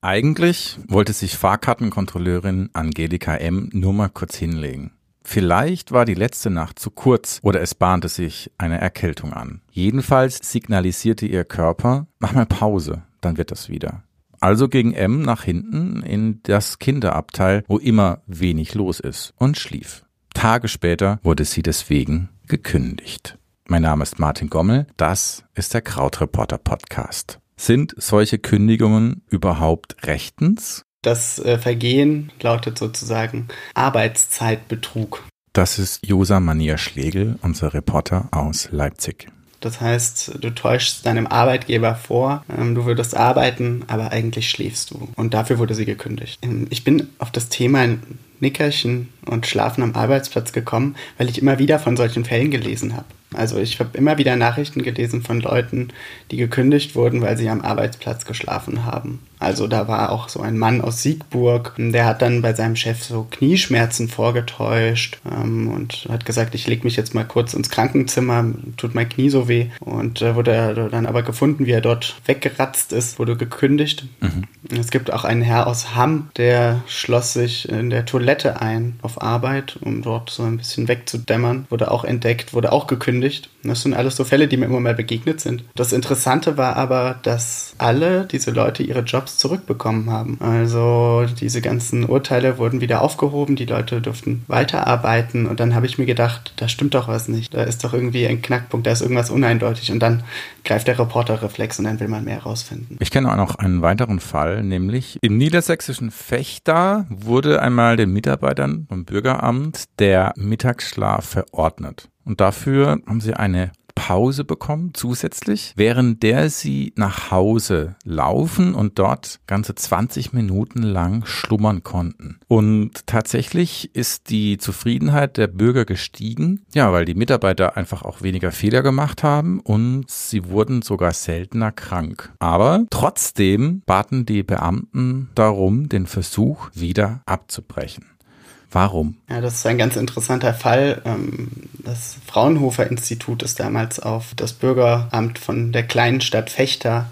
Eigentlich wollte sich Fahrkartenkontrolleurin Angelika M. nur mal kurz hinlegen. Vielleicht war die letzte Nacht zu kurz oder es bahnte sich eine Erkältung an. Jedenfalls signalisierte ihr Körper, mach mal Pause, dann wird das wieder. Also ging M nach hinten in das Kinderabteil, wo immer wenig los ist, und schlief. Tage später wurde sie deswegen gekündigt. Mein Name ist Martin Gommel, das ist der Krautreporter Podcast. Sind solche Kündigungen überhaupt rechtens? Das äh, Vergehen lautet sozusagen Arbeitszeitbetrug. Das ist Josa Manier Schlegel, unser Reporter aus Leipzig. Das heißt, du täuschst deinem Arbeitgeber vor, ähm, du würdest arbeiten, aber eigentlich schläfst du. Und dafür wurde sie gekündigt. Ähm, ich bin auf das Thema Nickerchen und Schlafen am Arbeitsplatz gekommen, weil ich immer wieder von solchen Fällen gelesen habe. Also ich habe immer wieder Nachrichten gelesen von Leuten, die gekündigt wurden, weil sie am Arbeitsplatz geschlafen haben. Also da war auch so ein Mann aus Siegburg, der hat dann bei seinem Chef so Knieschmerzen vorgetäuscht ähm, und hat gesagt, ich leg mich jetzt mal kurz ins Krankenzimmer, tut mein Knie so weh. Und äh, wurde er dann aber gefunden, wie er dort weggeratzt ist, wurde gekündigt. Mhm. Es gibt auch einen Herr aus Hamm, der schloss sich in der Toilette ein auf Arbeit, um dort so ein bisschen wegzudämmern. Wurde auch entdeckt, wurde auch gekündigt. Das sind alles so Fälle, die mir immer mal begegnet sind. Das Interessante war aber, dass alle diese Leute ihre Jobs zurückbekommen haben. Also diese ganzen Urteile wurden wieder aufgehoben, die Leute durften weiterarbeiten und dann habe ich mir gedacht, da stimmt doch was nicht. Da ist doch irgendwie ein Knackpunkt, da ist irgendwas uneindeutig und dann greift der Reporterreflex und dann will man mehr herausfinden. Ich kenne auch noch einen weiteren Fall, nämlich im niedersächsischen Fechter wurde einmal den Mitarbeitern vom Bürgeramt der Mittagsschlaf verordnet. Und dafür haben sie eine Pause bekommen zusätzlich, während der sie nach Hause laufen und dort ganze 20 Minuten lang schlummern konnten. Und tatsächlich ist die Zufriedenheit der Bürger gestiegen, ja, weil die Mitarbeiter einfach auch weniger Fehler gemacht haben und sie wurden sogar seltener krank. Aber trotzdem baten die Beamten darum, den Versuch wieder abzubrechen. Warum? Ja, das ist ein ganz interessanter Fall. Ähm, das Fraunhofer Institut ist damals auf das Bürgeramt von der kleinen Stadt Fechter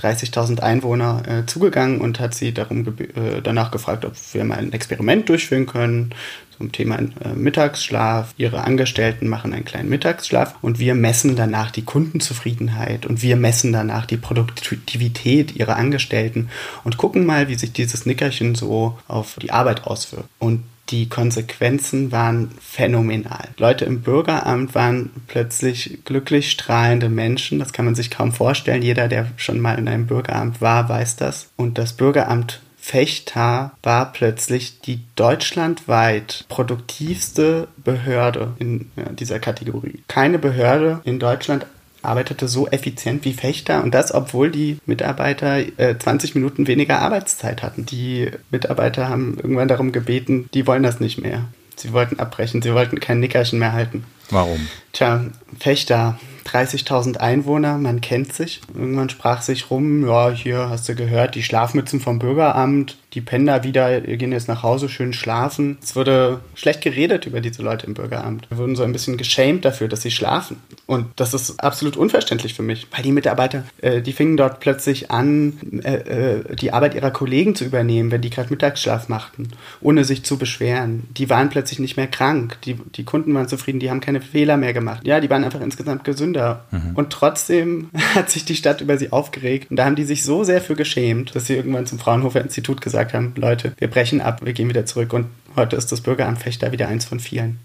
30.000 Einwohner äh, zugegangen und hat sie darum äh, danach gefragt, ob wir mal ein Experiment durchführen können zum Thema äh, Mittagsschlaf. Ihre Angestellten machen einen kleinen Mittagsschlaf und wir messen danach die Kundenzufriedenheit und wir messen danach die Produktivität ihrer Angestellten und gucken mal, wie sich dieses Nickerchen so auf die Arbeit auswirkt. Und die Konsequenzen waren phänomenal. Leute im Bürgeramt waren plötzlich glücklich strahlende Menschen. Das kann man sich kaum vorstellen. Jeder, der schon mal in einem Bürgeramt war, weiß das. Und das Bürgeramt Fechter war plötzlich die deutschlandweit produktivste Behörde in dieser Kategorie. Keine Behörde in Deutschland arbeitete so effizient wie Fechter und das, obwohl die Mitarbeiter äh, 20 Minuten weniger Arbeitszeit hatten. Die Mitarbeiter haben irgendwann darum gebeten, die wollen das nicht mehr. Sie wollten abbrechen, sie wollten kein Nickerchen mehr halten. Warum? Tja, Fechter 30.000 Einwohner, man kennt sich. Irgendwann sprach sich rum, ja, hier hast du gehört, die Schlafmützen vom Bürgeramt, die pennen da wieder, gehen jetzt nach Hause, schön schlafen. Es wurde schlecht geredet über diese Leute im Bürgeramt. Wir wurden so ein bisschen geschämt dafür, dass sie schlafen. Und das ist absolut unverständlich für mich, weil die Mitarbeiter, äh, die fingen dort plötzlich an, äh, äh, die Arbeit ihrer Kollegen zu übernehmen, wenn die gerade Mittagsschlaf machten, ohne sich zu beschweren. Die waren plötzlich nicht mehr krank, die, die Kunden waren zufrieden, die haben keine Fehler mehr gemacht. Ja, die waren einfach insgesamt gesünder. Mhm. Und trotzdem hat sich die Stadt über sie aufgeregt. Und da haben die sich so sehr für geschämt, dass sie irgendwann zum Fraunhofer Institut gesagt haben, Leute, wir brechen ab, wir gehen wieder zurück. Und heute ist das Bürgeramt Fechter wieder eins von vielen.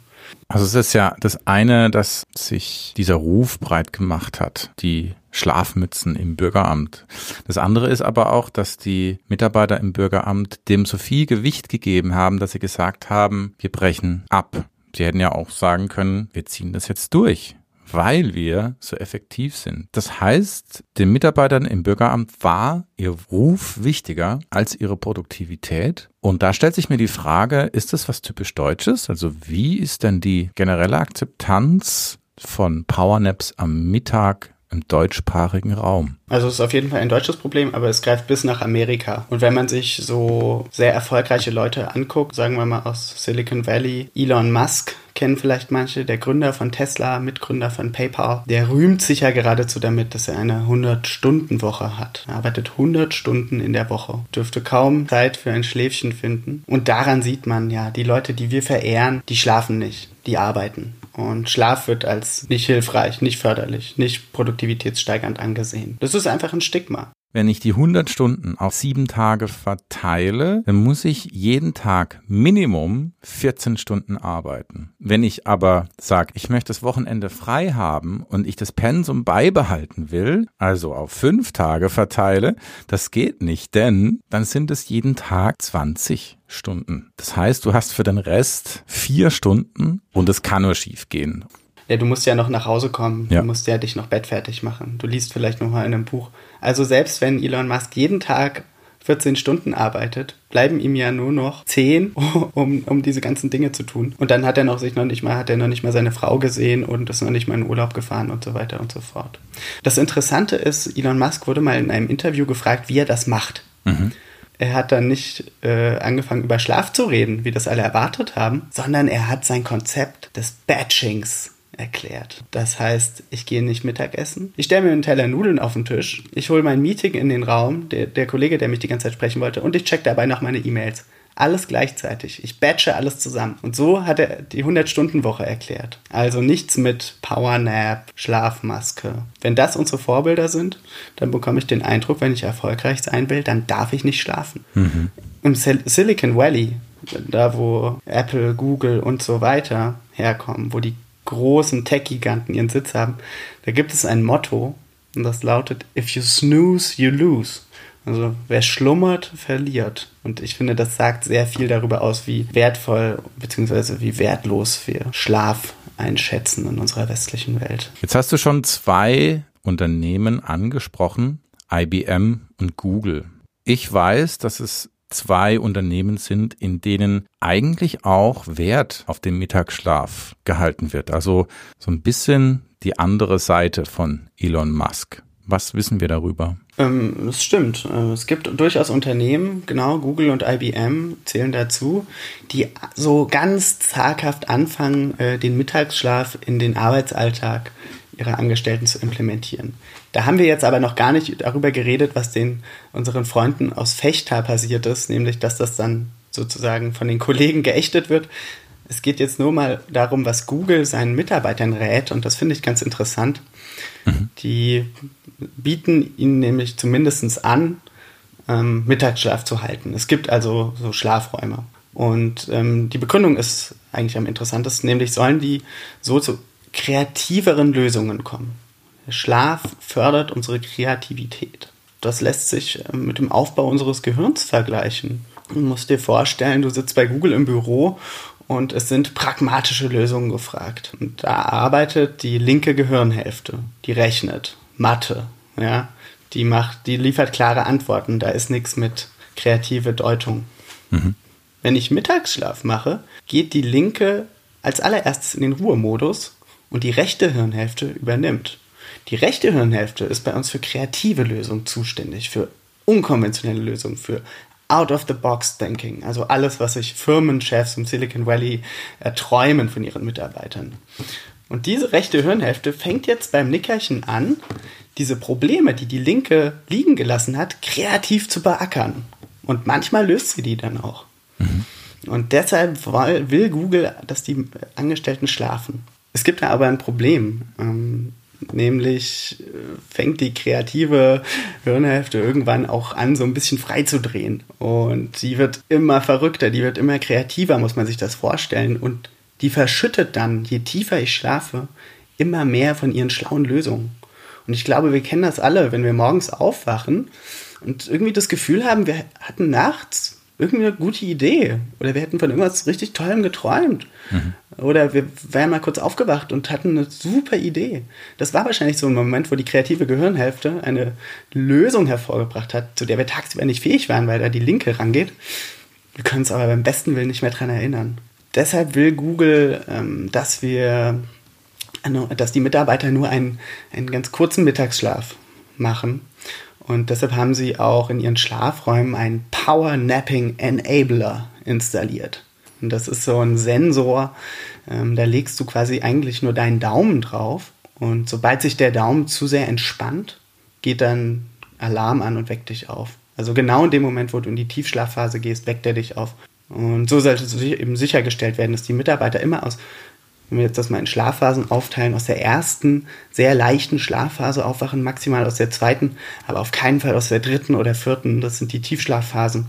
Also es ist ja das eine, dass sich dieser Ruf breit gemacht hat, die Schlafmützen im Bürgeramt. Das andere ist aber auch, dass die Mitarbeiter im Bürgeramt dem so viel Gewicht gegeben haben, dass sie gesagt haben, wir brechen ab. Sie hätten ja auch sagen können, wir ziehen das jetzt durch weil wir so effektiv sind. Das heißt, den Mitarbeitern im Bürgeramt war ihr Ruf wichtiger als ihre Produktivität. Und da stellt sich mir die Frage, ist das was typisch Deutsches? Also wie ist denn die generelle Akzeptanz von Powernaps am Mittag im deutschsprachigen Raum. Also es ist auf jeden Fall ein deutsches Problem, aber es greift bis nach Amerika. Und wenn man sich so sehr erfolgreiche Leute anguckt, sagen wir mal aus Silicon Valley, Elon Musk, kennen vielleicht manche, der Gründer von Tesla, Mitgründer von PayPal, der rühmt sich ja geradezu damit, dass er eine 100-Stunden-Woche hat. Er arbeitet 100 Stunden in der Woche, dürfte kaum Zeit für ein Schläfchen finden. Und daran sieht man ja, die Leute, die wir verehren, die schlafen nicht, die arbeiten. Und Schlaf wird als nicht hilfreich, nicht förderlich, nicht produktivitätssteigernd angesehen. Das ist einfach ein Stigma. Wenn ich die 100 Stunden auf sieben Tage verteile, dann muss ich jeden Tag Minimum 14 Stunden arbeiten. Wenn ich aber sage, ich möchte das Wochenende frei haben und ich das Pensum beibehalten will, also auf fünf Tage verteile, das geht nicht, denn dann sind es jeden Tag 20 Stunden. Das heißt, du hast für den Rest vier Stunden und es kann nur schief gehen. Ja, du musst ja noch nach Hause kommen. Ja. Du musst ja dich noch bettfertig machen. Du liest vielleicht noch mal in einem Buch. Also selbst wenn Elon Musk jeden Tag 14 Stunden arbeitet, bleiben ihm ja nur noch 10, um, um diese ganzen Dinge zu tun. Und dann hat er noch sich noch nicht mal, hat er noch nicht mal seine Frau gesehen und ist noch nicht mal in Urlaub gefahren und so weiter und so fort. Das Interessante ist, Elon Musk wurde mal in einem Interview gefragt, wie er das macht. Mhm. Er hat dann nicht äh, angefangen, über Schlaf zu reden, wie das alle erwartet haben, sondern er hat sein Konzept des Batchings erklärt. Das heißt, ich gehe nicht Mittagessen. Ich stelle mir einen Teller Nudeln auf den Tisch. Ich hole mein Meeting in den Raum, der, der Kollege, der mich die ganze Zeit sprechen wollte, und ich check dabei noch meine E-Mails. Alles gleichzeitig. Ich batche alles zusammen. Und so hat er die 100-Stunden-Woche erklärt. Also nichts mit Powernap, Schlafmaske. Wenn das unsere Vorbilder sind, dann bekomme ich den Eindruck, wenn ich erfolgreich sein will, dann darf ich nicht schlafen. Mhm. Im Sil Silicon Valley, da wo Apple, Google und so weiter herkommen, wo die großen Tech-Giganten ihren Sitz haben, da gibt es ein Motto und das lautet, if you snooze, you lose. Also wer schlummert, verliert. Und ich finde, das sagt sehr viel darüber aus, wie wertvoll bzw. wie wertlos wir Schlaf einschätzen in unserer westlichen Welt. Jetzt hast du schon zwei Unternehmen angesprochen, IBM und Google. Ich weiß, dass es zwei Unternehmen sind, in denen eigentlich auch Wert auf den Mittagsschlaf gehalten wird. Also so ein bisschen die andere Seite von Elon Musk. Was wissen wir darüber? Ähm, stimmt. Äh, Es gibt durchaus Unternehmen, genau, Google und IBM zählen dazu, die so ganz zaghaft anfangen, äh, den Mittagsschlaf in den Arbeitsalltag ihrer Angestellten zu implementieren. Da haben wir jetzt aber noch gar nicht darüber geredet, was den unseren Freunden aus Fechter passiert ist, nämlich dass das dann sozusagen von den Kollegen geächtet wird. Es geht jetzt nur mal darum, was Google seinen Mitarbeitern rät, und das finde ich ganz interessant. Die bieten ihnen nämlich zumindest an, ähm, Mittagsschlaf zu halten. Es gibt also so Schlafräume. Und ähm, die Begründung ist eigentlich am interessantesten, nämlich sollen die so zu kreativeren Lösungen kommen. Der Schlaf fördert unsere Kreativität. Das lässt sich ähm, mit dem Aufbau unseres Gehirns vergleichen. Du musst dir vorstellen, du sitzt bei Google im Büro und es sind pragmatische Lösungen gefragt. Und da arbeitet die linke Gehirnhälfte, die rechnet, Mathe, ja, die macht, die liefert klare Antworten. Da ist nichts mit kreative Deutung. Wenn ich Mittagsschlaf mache, geht die linke als allererstes in den Ruhemodus und die rechte Hirnhälfte übernimmt. Die rechte Hirnhälfte ist bei uns für kreative Lösungen zuständig, für unkonventionelle Lösungen, für Out-of-the-Box-Thinking, also alles, was sich Firmenchefs im Silicon Valley erträumen von ihren Mitarbeitern. Und diese rechte Hirnhälfte fängt jetzt beim Nickerchen an, diese Probleme, die die linke liegen gelassen hat, kreativ zu beackern. Und manchmal löst sie die dann auch. Und deshalb will Google, dass die Angestellten schlafen. Es gibt da aber ein Problem. Ähm, nämlich äh, fängt die kreative Hirnhälfte irgendwann auch an, so ein bisschen freizudrehen. Und sie wird immer verrückter, die wird immer kreativer, muss man sich das vorstellen. Und die verschüttet dann, je tiefer ich schlafe, immer mehr von ihren schlauen Lösungen. Und ich glaube, wir kennen das alle, wenn wir morgens aufwachen und irgendwie das Gefühl haben, wir hatten nachts irgendwie eine gute Idee. Oder wir hätten von irgendwas richtig Tollem geträumt. Oder wir wären mal kurz aufgewacht und hatten eine super Idee. Das war wahrscheinlich so ein Moment, wo die kreative Gehirnhälfte eine Lösung hervorgebracht hat, zu der wir tagsüber nicht fähig waren, weil da die linke rangeht. Wir können uns aber beim besten Willen nicht mehr dran erinnern. Deshalb will Google, ähm, dass wir, äh, dass die Mitarbeiter nur einen, einen ganz kurzen Mittagsschlaf machen. Und deshalb haben sie auch in ihren Schlafräumen einen Power Napping Enabler installiert. Und das ist so ein Sensor, ähm, da legst du quasi eigentlich nur deinen Daumen drauf. Und sobald sich der Daumen zu sehr entspannt, geht dann Alarm an und weckt dich auf. Also genau in dem Moment, wo du in die Tiefschlafphase gehst, weckt er dich auf. Und so sollte eben sichergestellt werden, dass die Mitarbeiter immer aus, wenn wir jetzt das mal in Schlafphasen aufteilen, aus der ersten sehr leichten Schlafphase aufwachen, maximal aus der zweiten, aber auf keinen Fall aus der dritten oder vierten. Das sind die Tiefschlafphasen.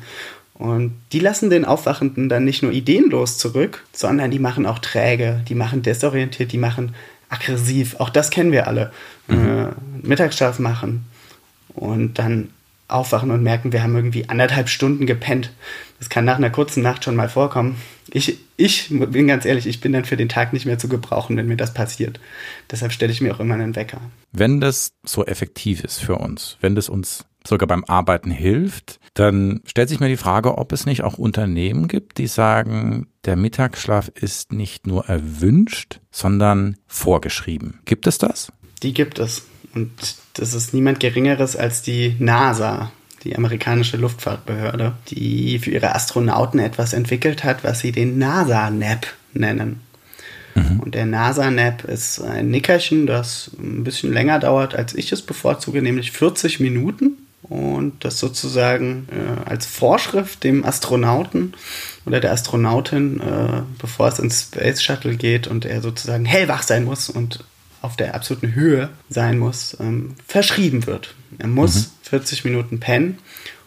Und die lassen den Aufwachenden dann nicht nur ideenlos zurück, sondern die machen auch träge, die machen desorientiert, die machen aggressiv. Auch das kennen wir alle. Mhm. Äh, Mittagsschlaf machen und dann aufwachen und merken, wir haben irgendwie anderthalb Stunden gepennt. Das kann nach einer kurzen Nacht schon mal vorkommen. Ich, ich bin ganz ehrlich, ich bin dann für den Tag nicht mehr zu gebrauchen, wenn mir das passiert. Deshalb stelle ich mir auch immer einen Wecker. Wenn das so effektiv ist für uns, wenn das uns sogar beim Arbeiten hilft, dann stellt sich mir die Frage, ob es nicht auch Unternehmen gibt, die sagen, der Mittagsschlaf ist nicht nur erwünscht, sondern vorgeschrieben. Gibt es das? Die gibt es. Und das ist niemand Geringeres als die NASA, die amerikanische Luftfahrtbehörde, die für ihre Astronauten etwas entwickelt hat, was sie den NASA-Nap nennen. Mhm. Und der NASA-Nap ist ein Nickerchen, das ein bisschen länger dauert, als ich es bevorzuge, nämlich 40 Minuten. Und das sozusagen äh, als Vorschrift dem Astronauten oder der Astronautin, äh, bevor es ins Space Shuttle geht und er sozusagen hellwach sein muss und auf der absoluten Höhe sein muss, ähm, verschrieben wird. Er muss mhm. 40 Minuten pennen.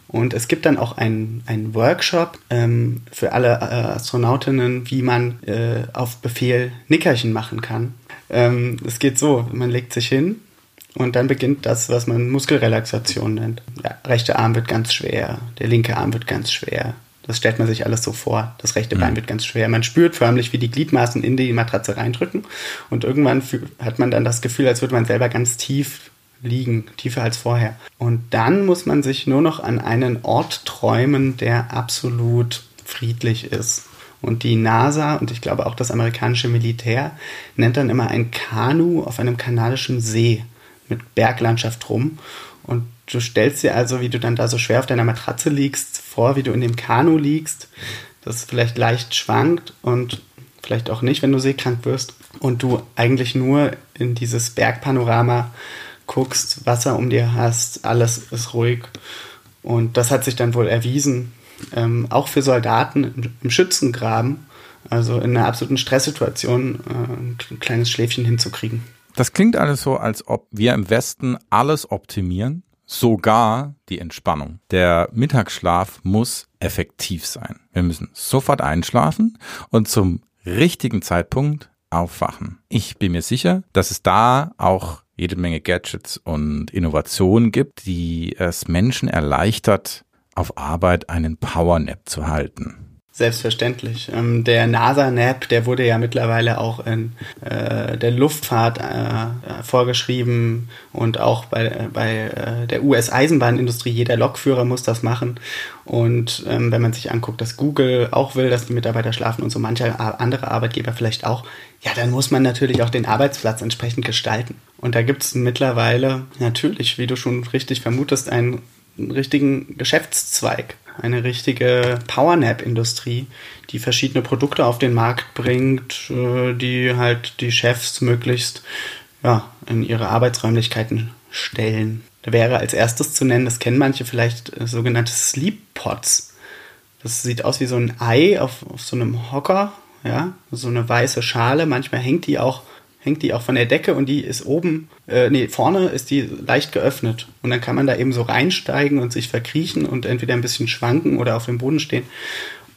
Und es gibt dann auch einen, einen Workshop ähm, für alle äh, Astronautinnen, wie man äh, auf Befehl Nickerchen machen kann. Ähm, es geht so, man legt sich hin und dann beginnt das, was man Muskelrelaxation nennt. Der rechte Arm wird ganz schwer, der linke Arm wird ganz schwer, das stellt man sich alles so vor. Das rechte Bein mhm. wird ganz schwer. Man spürt förmlich, wie die Gliedmaßen in die Matratze reindrücken. Und irgendwann hat man dann das Gefühl, als würde man selber ganz tief liegen, tiefer als vorher. Und dann muss man sich nur noch an einen Ort träumen, der absolut friedlich ist. Und die NASA und ich glaube auch das amerikanische Militär nennt dann immer ein Kanu auf einem kanadischen See mit Berglandschaft rum. Und du stellst dir also, wie du dann da so schwer auf deiner Matratze liegst, vor, wie du in dem Kanu liegst, das vielleicht leicht schwankt und vielleicht auch nicht, wenn du seekrank wirst und du eigentlich nur in dieses Bergpanorama guckst, Wasser um dir hast, alles ist ruhig. Und das hat sich dann wohl erwiesen, ähm, auch für Soldaten im Schützengraben, also in einer absoluten Stresssituation, äh, ein kleines Schläfchen hinzukriegen. Das klingt alles so, als ob wir im Westen alles optimieren, sogar die Entspannung. Der Mittagsschlaf muss effektiv sein. Wir müssen sofort einschlafen und zum richtigen Zeitpunkt aufwachen. Ich bin mir sicher, dass es da auch jede Menge Gadgets und Innovationen gibt, die es Menschen erleichtert, auf Arbeit einen Powernap zu halten. Selbstverständlich. Ähm, der NASA-NAP, der wurde ja mittlerweile auch in äh, der Luftfahrt äh, vorgeschrieben und auch bei, bei äh, der US-Eisenbahnindustrie. Jeder Lokführer muss das machen. Und ähm, wenn man sich anguckt, dass Google auch will, dass die Mitarbeiter schlafen und so mancher andere Arbeitgeber vielleicht auch, ja, dann muss man natürlich auch den Arbeitsplatz entsprechend gestalten. Und da gibt es mittlerweile natürlich, wie du schon richtig vermutest, einen richtigen Geschäftszweig eine richtige Powernap-Industrie, die verschiedene Produkte auf den Markt bringt, äh, die halt die Chefs möglichst ja, in ihre Arbeitsräumlichkeiten stellen. Da wäre als erstes zu nennen, das kennen manche vielleicht, äh, sogenannte Sleep Pods. Das sieht aus wie so ein Ei auf, auf so einem Hocker, ja, so eine weiße Schale. Manchmal hängt die auch hängt die auch von der Decke und die ist oben, äh, nee, vorne ist die leicht geöffnet. Und dann kann man da eben so reinsteigen und sich verkriechen und entweder ein bisschen schwanken oder auf dem Boden stehen.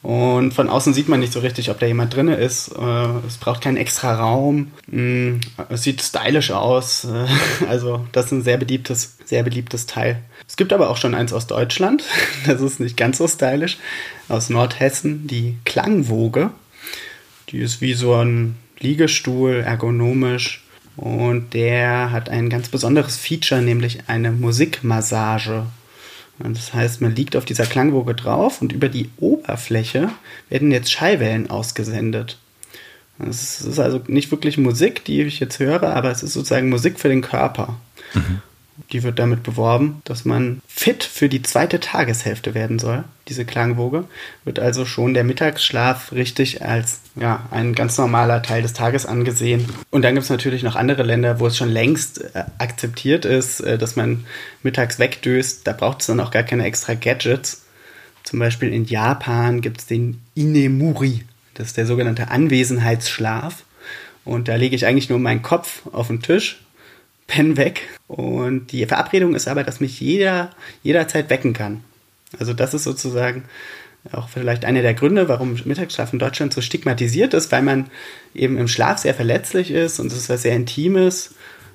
Und von außen sieht man nicht so richtig, ob da jemand drin ist. Äh, es braucht keinen extra Raum. Mm, es sieht stylisch aus. Äh, also das ist ein sehr beliebtes, sehr beliebtes Teil. Es gibt aber auch schon eins aus Deutschland. Das ist nicht ganz so stylisch. Aus Nordhessen, die Klangwoge. Die ist wie so ein Liegestuhl, ergonomisch. Und der hat ein ganz besonderes Feature, nämlich eine Musikmassage. Das heißt, man liegt auf dieser Klangwoge drauf und über die Oberfläche werden jetzt Schallwellen ausgesendet. Es ist also nicht wirklich Musik, die ich jetzt höre, aber es ist sozusagen Musik für den Körper. Mhm. Die wird damit beworben, dass man fit für die zweite Tageshälfte werden soll. Diese Klangwoge wird also schon der Mittagsschlaf richtig als ja, ein ganz normaler Teil des Tages angesehen. Und dann gibt es natürlich noch andere Länder, wo es schon längst äh, akzeptiert ist, äh, dass man mittags wegdöst. Da braucht es dann auch gar keine extra Gadgets. Zum Beispiel in Japan gibt es den Inemuri. Das ist der sogenannte Anwesenheitsschlaf. Und da lege ich eigentlich nur meinen Kopf auf den Tisch Pen weg. Und die Verabredung ist aber, dass mich jeder jederzeit wecken kann. Also das ist sozusagen auch vielleicht einer der Gründe, warum Mittagsschlaf in Deutschland so stigmatisiert ist, weil man eben im Schlaf sehr verletzlich ist und es ist was sehr Intimes.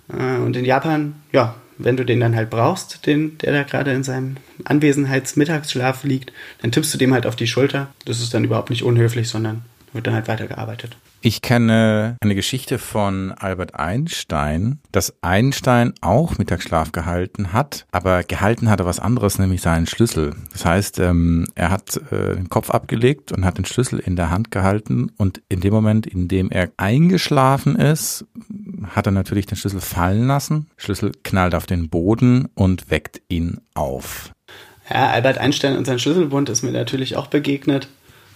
Äh, und in Japan, ja, wenn du den dann halt brauchst, den, der da gerade in seinem Anwesenheitsmittagsschlaf liegt, dann tippst du dem halt auf die Schulter. Das ist dann überhaupt nicht unhöflich, sondern wird dann halt weitergearbeitet. Ich kenne eine Geschichte von Albert Einstein, dass Einstein auch Mittagsschlaf gehalten hat, aber gehalten hat er was anderes, nämlich seinen Schlüssel. Das heißt, ähm, er hat äh, den Kopf abgelegt und hat den Schlüssel in der Hand gehalten und in dem Moment, in dem er eingeschlafen ist, hat er natürlich den Schlüssel fallen lassen. Schlüssel knallt auf den Boden und weckt ihn auf. Ja, Albert Einstein und sein Schlüsselbund ist mir natürlich auch begegnet.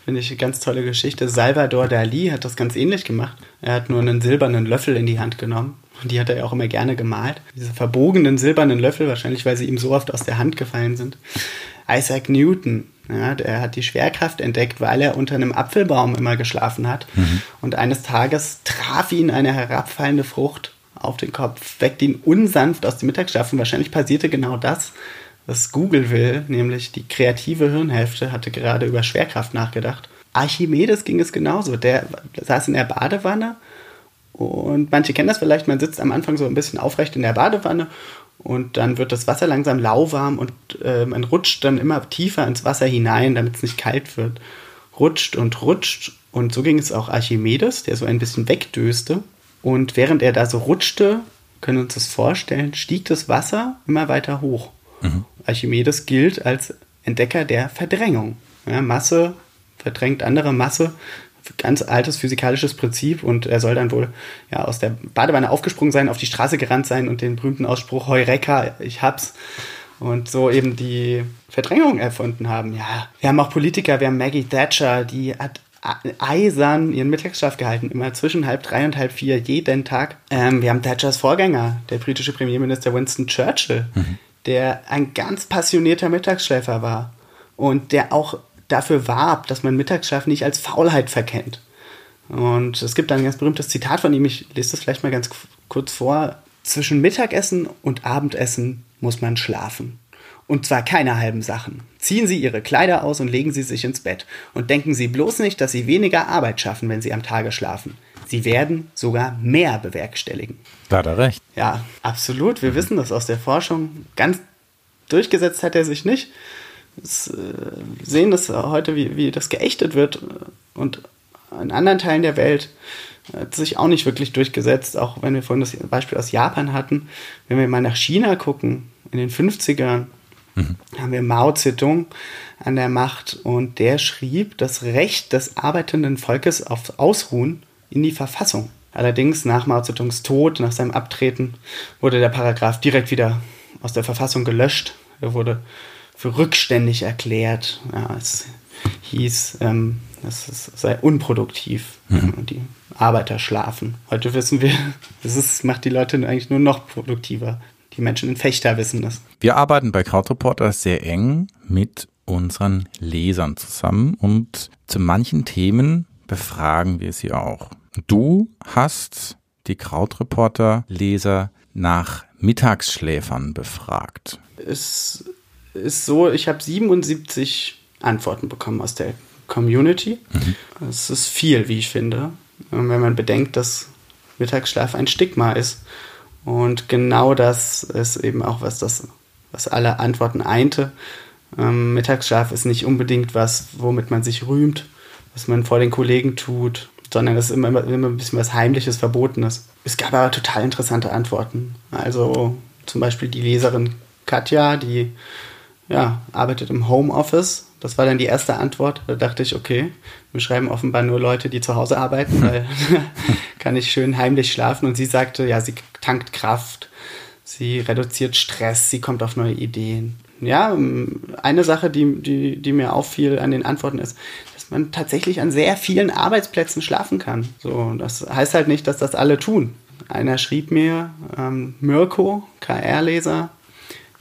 Finde ich eine ganz tolle Geschichte. Salvador Dali hat das ganz ähnlich gemacht. Er hat nur einen silbernen Löffel in die Hand genommen. Und die hat er ja auch immer gerne gemalt. Diese verbogenen silbernen Löffel, wahrscheinlich weil sie ihm so oft aus der Hand gefallen sind. Isaac Newton, ja, der hat die Schwerkraft entdeckt, weil er unter einem Apfelbaum immer geschlafen hat. Mhm. Und eines Tages traf ihn eine herabfallende Frucht auf den Kopf, weckte ihn unsanft aus dem Mittagsschlaf. Und wahrscheinlich passierte genau das, was Google will, nämlich die kreative Hirnhälfte hatte gerade über Schwerkraft nachgedacht. Archimedes ging es genauso. Der saß in der Badewanne und manche kennen das vielleicht, man sitzt am Anfang so ein bisschen aufrecht in der Badewanne und dann wird das Wasser langsam lauwarm und äh, man rutscht dann immer tiefer ins Wasser hinein, damit es nicht kalt wird. Rutscht und rutscht und so ging es auch Archimedes, der so ein bisschen wegdöste. Und während er da so rutschte, können wir uns das vorstellen, stieg das Wasser immer weiter hoch. Mhm. Archimedes gilt als Entdecker der Verdrängung. Ja, Masse verdrängt andere Masse, ganz altes physikalisches Prinzip und er soll dann wohl ja, aus der Badewanne aufgesprungen sein, auf die Straße gerannt sein und den berühmten Ausspruch Heureka, ich hab's und so eben die Verdrängung erfunden haben. Ja, wir haben auch Politiker, wir haben Maggie Thatcher, die hat eisern ihren Mittagsschlaf gehalten, immer zwischen halb drei und halb vier jeden Tag. Ähm, wir haben Thatchers Vorgänger, der britische Premierminister Winston Churchill, mhm der ein ganz passionierter Mittagsschläfer war und der auch dafür warb, dass man Mittagsschlaf nicht als Faulheit verkennt. Und es gibt ein ganz berühmtes Zitat von ihm, ich lese das vielleicht mal ganz kurz vor. Zwischen Mittagessen und Abendessen muss man schlafen. Und zwar keine halben Sachen. Ziehen Sie Ihre Kleider aus und legen Sie sich ins Bett. Und denken Sie bloß nicht, dass Sie weniger Arbeit schaffen, wenn Sie am Tage schlafen. Sie werden sogar mehr bewerkstelligen. Da hat er recht. Ja, absolut. Wir mhm. wissen das aus der Forschung. Ganz durchgesetzt hat er sich nicht. Wir äh, sehen das heute, wie, wie das geächtet wird. Und in anderen Teilen der Welt hat sich auch nicht wirklich durchgesetzt, auch wenn wir vorhin das Beispiel aus Japan hatten. Wenn wir mal nach China gucken, in den 50ern, mhm. haben wir Mao Zedong an der Macht und der schrieb das Recht des arbeitenden Volkes auf Ausruhen in die Verfassung. Allerdings nach Mao Zedongs Tod, nach seinem Abtreten, wurde der Paragraph direkt wieder aus der Verfassung gelöscht. Er wurde für rückständig erklärt. Ja, es hieß, ähm, es sei unproduktiv mhm. und die Arbeiter schlafen. Heute wissen wir, es macht die Leute eigentlich nur noch produktiver. Die Menschen in Fechter wissen das. Wir arbeiten bei Krautreporter sehr eng mit unseren Lesern zusammen und zu manchen Themen befragen wir sie auch. Du hast die Krautreporter-Leser nach Mittagsschläfern befragt. Es ist so, ich habe 77 Antworten bekommen aus der Community. Mhm. Das ist viel, wie ich finde, wenn man bedenkt, dass Mittagsschlaf ein Stigma ist. Und genau das ist eben auch was, das, was alle Antworten einte. Ähm, Mittagsschlaf ist nicht unbedingt was, womit man sich rühmt, was man vor den Kollegen tut, sondern es ist immer, immer ein bisschen was Heimliches, Verbotenes. Es gab aber total interessante Antworten. Also zum Beispiel die Leserin Katja, die ja, arbeitet im Homeoffice. Das war dann die erste Antwort. Da dachte ich, okay, wir schreiben offenbar nur Leute, die zu Hause arbeiten, weil kann ich schön heimlich schlafen. Und sie sagte, ja, sie tankt Kraft. sie reduziert Stress, sie kommt auf neue Ideen. Ja, eine Sache, die, die, die mir auffiel an den Antworten ist, man tatsächlich an sehr vielen Arbeitsplätzen schlafen kann. So, das heißt halt nicht, dass das alle tun. Einer schrieb mir, ähm, Mirko, KR-Leser,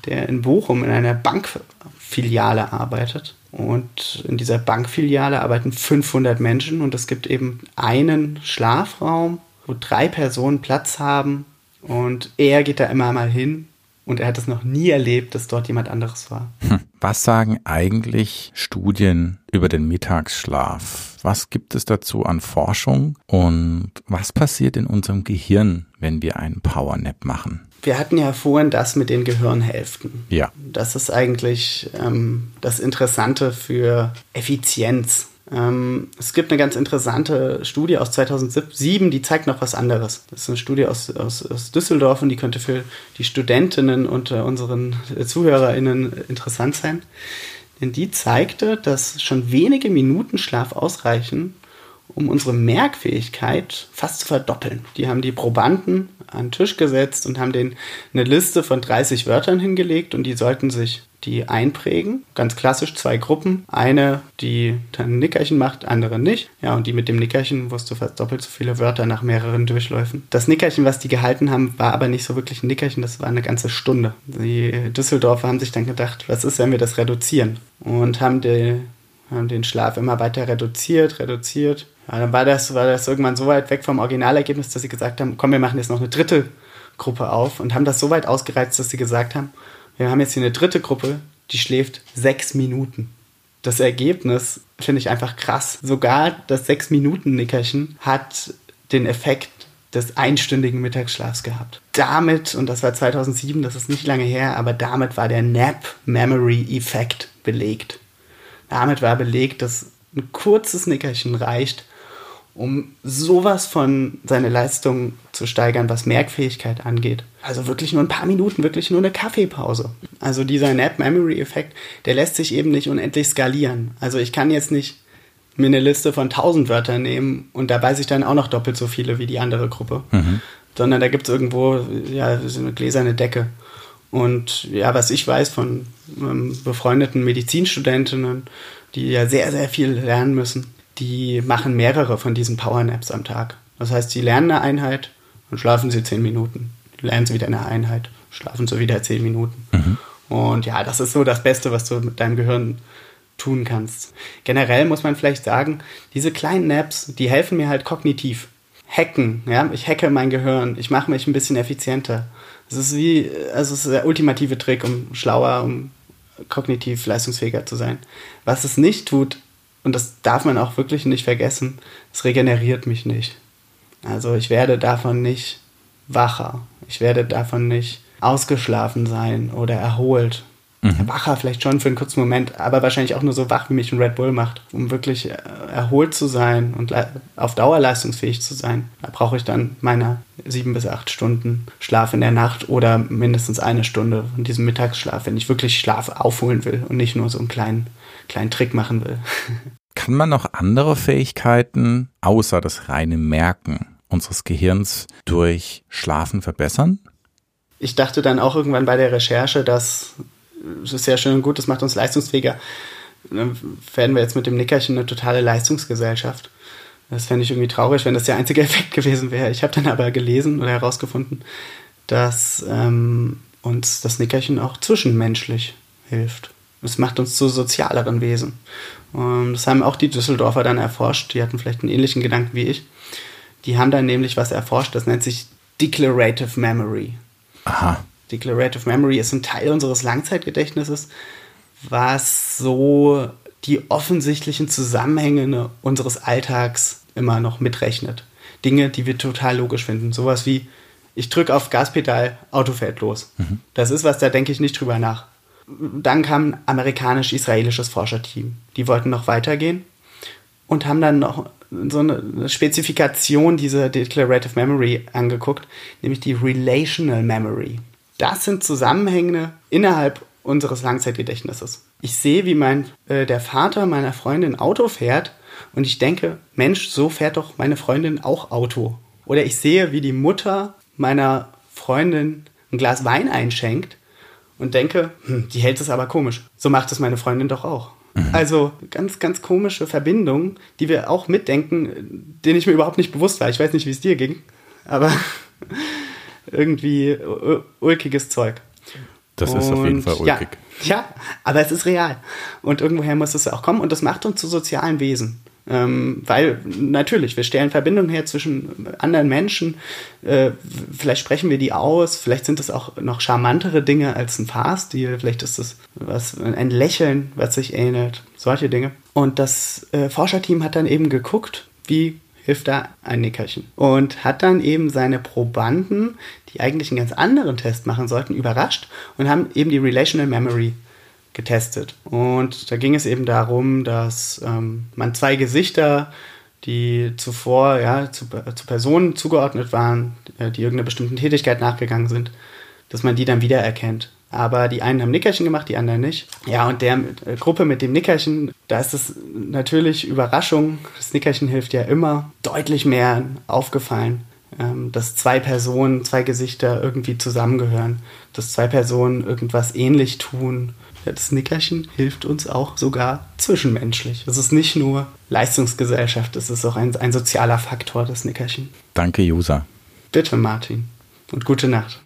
der in Bochum in einer Bankfiliale arbeitet. Und in dieser Bankfiliale arbeiten 500 Menschen und es gibt eben einen Schlafraum, wo drei Personen Platz haben und er geht da immer mal hin und er hat es noch nie erlebt, dass dort jemand anderes war. Hm. Was sagen eigentlich Studien über den Mittagsschlaf? Was gibt es dazu an Forschung und was passiert in unserem Gehirn, wenn wir einen Powernap machen? Wir hatten ja vorhin das mit den Gehirnhälften. Ja. Das ist eigentlich ähm, das Interessante für Effizienz. Ähm, es gibt eine ganz interessante Studie aus 2007, die zeigt noch was anderes. Das ist eine Studie aus, aus, aus Düsseldorf und die könnte für die Studentinnen und äh, unseren ZuhörerInnen interessant sein. Denn die zeigte, dass schon wenige Minuten Schlaf ausreichen, um unsere Merkfähigkeit fast zu verdoppeln. Die haben die Probanden an den Tisch gesetzt und haben denen eine Liste von 30 Wörtern hingelegt und die sollten sich die einprägen. Ganz klassisch zwei Gruppen. Eine, die dann ein Nickerchen macht, andere nicht. Ja, und die mit dem Nickerchen wusste fast doppelt so viele Wörter nach mehreren Durchläufen. Das Nickerchen, was die gehalten haben, war aber nicht so wirklich ein Nickerchen, das war eine ganze Stunde. Die Düsseldorfer haben sich dann gedacht, was ist, wenn wir das reduzieren? Und haben, die, haben den Schlaf immer weiter reduziert, reduziert. Ja, dann war das, war das irgendwann so weit weg vom Originalergebnis, dass sie gesagt haben, komm, wir machen jetzt noch eine dritte Gruppe auf und haben das so weit ausgereizt, dass sie gesagt haben, wir haben jetzt hier eine dritte Gruppe, die schläft sechs Minuten. Das Ergebnis finde ich einfach krass. Sogar das sechs Minuten Nickerchen hat den Effekt des einstündigen Mittagsschlafs gehabt. Damit, und das war 2007, das ist nicht lange her, aber damit war der Nap Memory Effekt belegt. Damit war belegt, dass ein kurzes Nickerchen reicht, um sowas von seine Leistung zu steigern, was Merkfähigkeit angeht. Also wirklich nur ein paar Minuten, wirklich nur eine Kaffeepause. Also dieser Nap Memory Effekt, der lässt sich eben nicht unendlich skalieren. Also ich kann jetzt nicht mir eine Liste von 1000 Wörtern nehmen und da weiß ich dann auch noch doppelt so viele wie die andere Gruppe. Mhm. Sondern da gibt es irgendwo ja, so eine gläserne Decke. Und ja, was ich weiß von ähm, befreundeten Medizinstudentinnen, die ja sehr, sehr viel lernen müssen, die machen mehrere von diesen Powernaps am Tag. Das heißt, sie lernen eine Einheit und schlafen sie zehn Minuten. Lernen sie wieder eine Einheit, schlafen sie wieder zehn Minuten. Mhm. Und ja, das ist so das Beste, was du mit deinem Gehirn tun kannst. Generell muss man vielleicht sagen, diese kleinen Naps, die helfen mir halt kognitiv. Hacken, ja, ich hacke mein Gehirn, ich mache mich ein bisschen effizienter. Es ist wie, also es ist der ultimative Trick, um schlauer, um kognitiv leistungsfähiger zu sein. Was es nicht tut, und das darf man auch wirklich nicht vergessen, es regeneriert mich nicht. Also ich werde davon nicht wacher. Ich werde davon nicht ausgeschlafen sein oder erholt. Mhm. Wacher vielleicht schon für einen kurzen Moment, aber wahrscheinlich auch nur so wach, wie mich ein Red Bull macht. Um wirklich äh, erholt zu sein und auf Dauer leistungsfähig zu sein, da brauche ich dann meine sieben bis acht Stunden Schlaf in der Nacht oder mindestens eine Stunde von diesem Mittagsschlaf, wenn ich wirklich Schlaf aufholen will und nicht nur so einen kleinen kleinen Trick machen will. Kann man noch andere Fähigkeiten außer das reine Merken unseres Gehirns durch Schlafen verbessern? Ich dachte dann auch irgendwann bei der Recherche, dass es ist sehr schön und gut, das macht uns leistungsfähiger. Dann werden wir jetzt mit dem Nickerchen eine totale Leistungsgesellschaft. Das fände ich irgendwie traurig, wenn das der einzige Effekt gewesen wäre. Ich habe dann aber gelesen oder herausgefunden, dass ähm, uns das Nickerchen auch zwischenmenschlich hilft. Es macht uns zu sozialeren Wesen. Und das haben auch die Düsseldorfer dann erforscht. Die hatten vielleicht einen ähnlichen Gedanken wie ich. Die haben dann nämlich was erforscht, das nennt sich Declarative Memory. Aha. Declarative Memory ist ein Teil unseres Langzeitgedächtnisses, was so die offensichtlichen Zusammenhänge unseres Alltags immer noch mitrechnet. Dinge, die wir total logisch finden. Sowas wie, ich drücke auf Gaspedal, Auto fährt los. Mhm. Das ist was, da denke ich nicht drüber nach. Dann kam ein amerikanisch-israelisches Forscherteam. Die wollten noch weitergehen und haben dann noch so eine Spezifikation dieser Declarative Memory angeguckt, nämlich die Relational Memory. Das sind Zusammenhänge innerhalb unseres Langzeitgedächtnisses. Ich sehe, wie mein, äh, der Vater meiner Freundin Auto fährt und ich denke, Mensch, so fährt doch meine Freundin auch Auto. Oder ich sehe, wie die Mutter meiner Freundin ein Glas Wein einschenkt und denke, hm, die hält es aber komisch. So macht es meine Freundin doch auch. Mhm. Also ganz, ganz komische Verbindungen, die wir auch mitdenken, denen ich mir überhaupt nicht bewusst war. Ich weiß nicht, wie es dir ging, aber irgendwie ulkiges Zeug. Das und, ist auf jeden Fall ulkig. Ja, ja, aber es ist real. Und irgendwoher muss es auch kommen. Und das macht uns zu sozialen Wesen. Ähm, weil natürlich, wir stellen Verbindungen her zwischen anderen Menschen. Äh, vielleicht sprechen wir die aus, vielleicht sind es auch noch charmantere Dinge als ein Fahrstil, vielleicht ist es was, ein Lächeln, was sich ähnelt, solche Dinge. Und das äh, Forscherteam hat dann eben geguckt, wie hilft da ein Nickerchen. Und hat dann eben seine Probanden, die eigentlich einen ganz anderen Test machen sollten, überrascht und haben eben die Relational Memory getestet. Und da ging es eben darum, dass ähm, man zwei Gesichter, die zuvor ja, zu, zu Personen zugeordnet waren, äh, die irgendeiner bestimmten Tätigkeit nachgegangen sind, dass man die dann wiedererkennt. Aber die einen haben Nickerchen gemacht, die anderen nicht. Ja, und der äh, Gruppe mit dem Nickerchen, da ist es natürlich Überraschung. Das Nickerchen hilft ja immer deutlich mehr aufgefallen, ähm, dass zwei Personen, zwei Gesichter irgendwie zusammengehören, dass zwei Personen irgendwas ähnlich tun das Nickerchen hilft uns auch sogar zwischenmenschlich. Es ist nicht nur Leistungsgesellschaft, es ist auch ein, ein sozialer Faktor, das Nickerchen. Danke, User. Bitte, Martin. Und gute Nacht.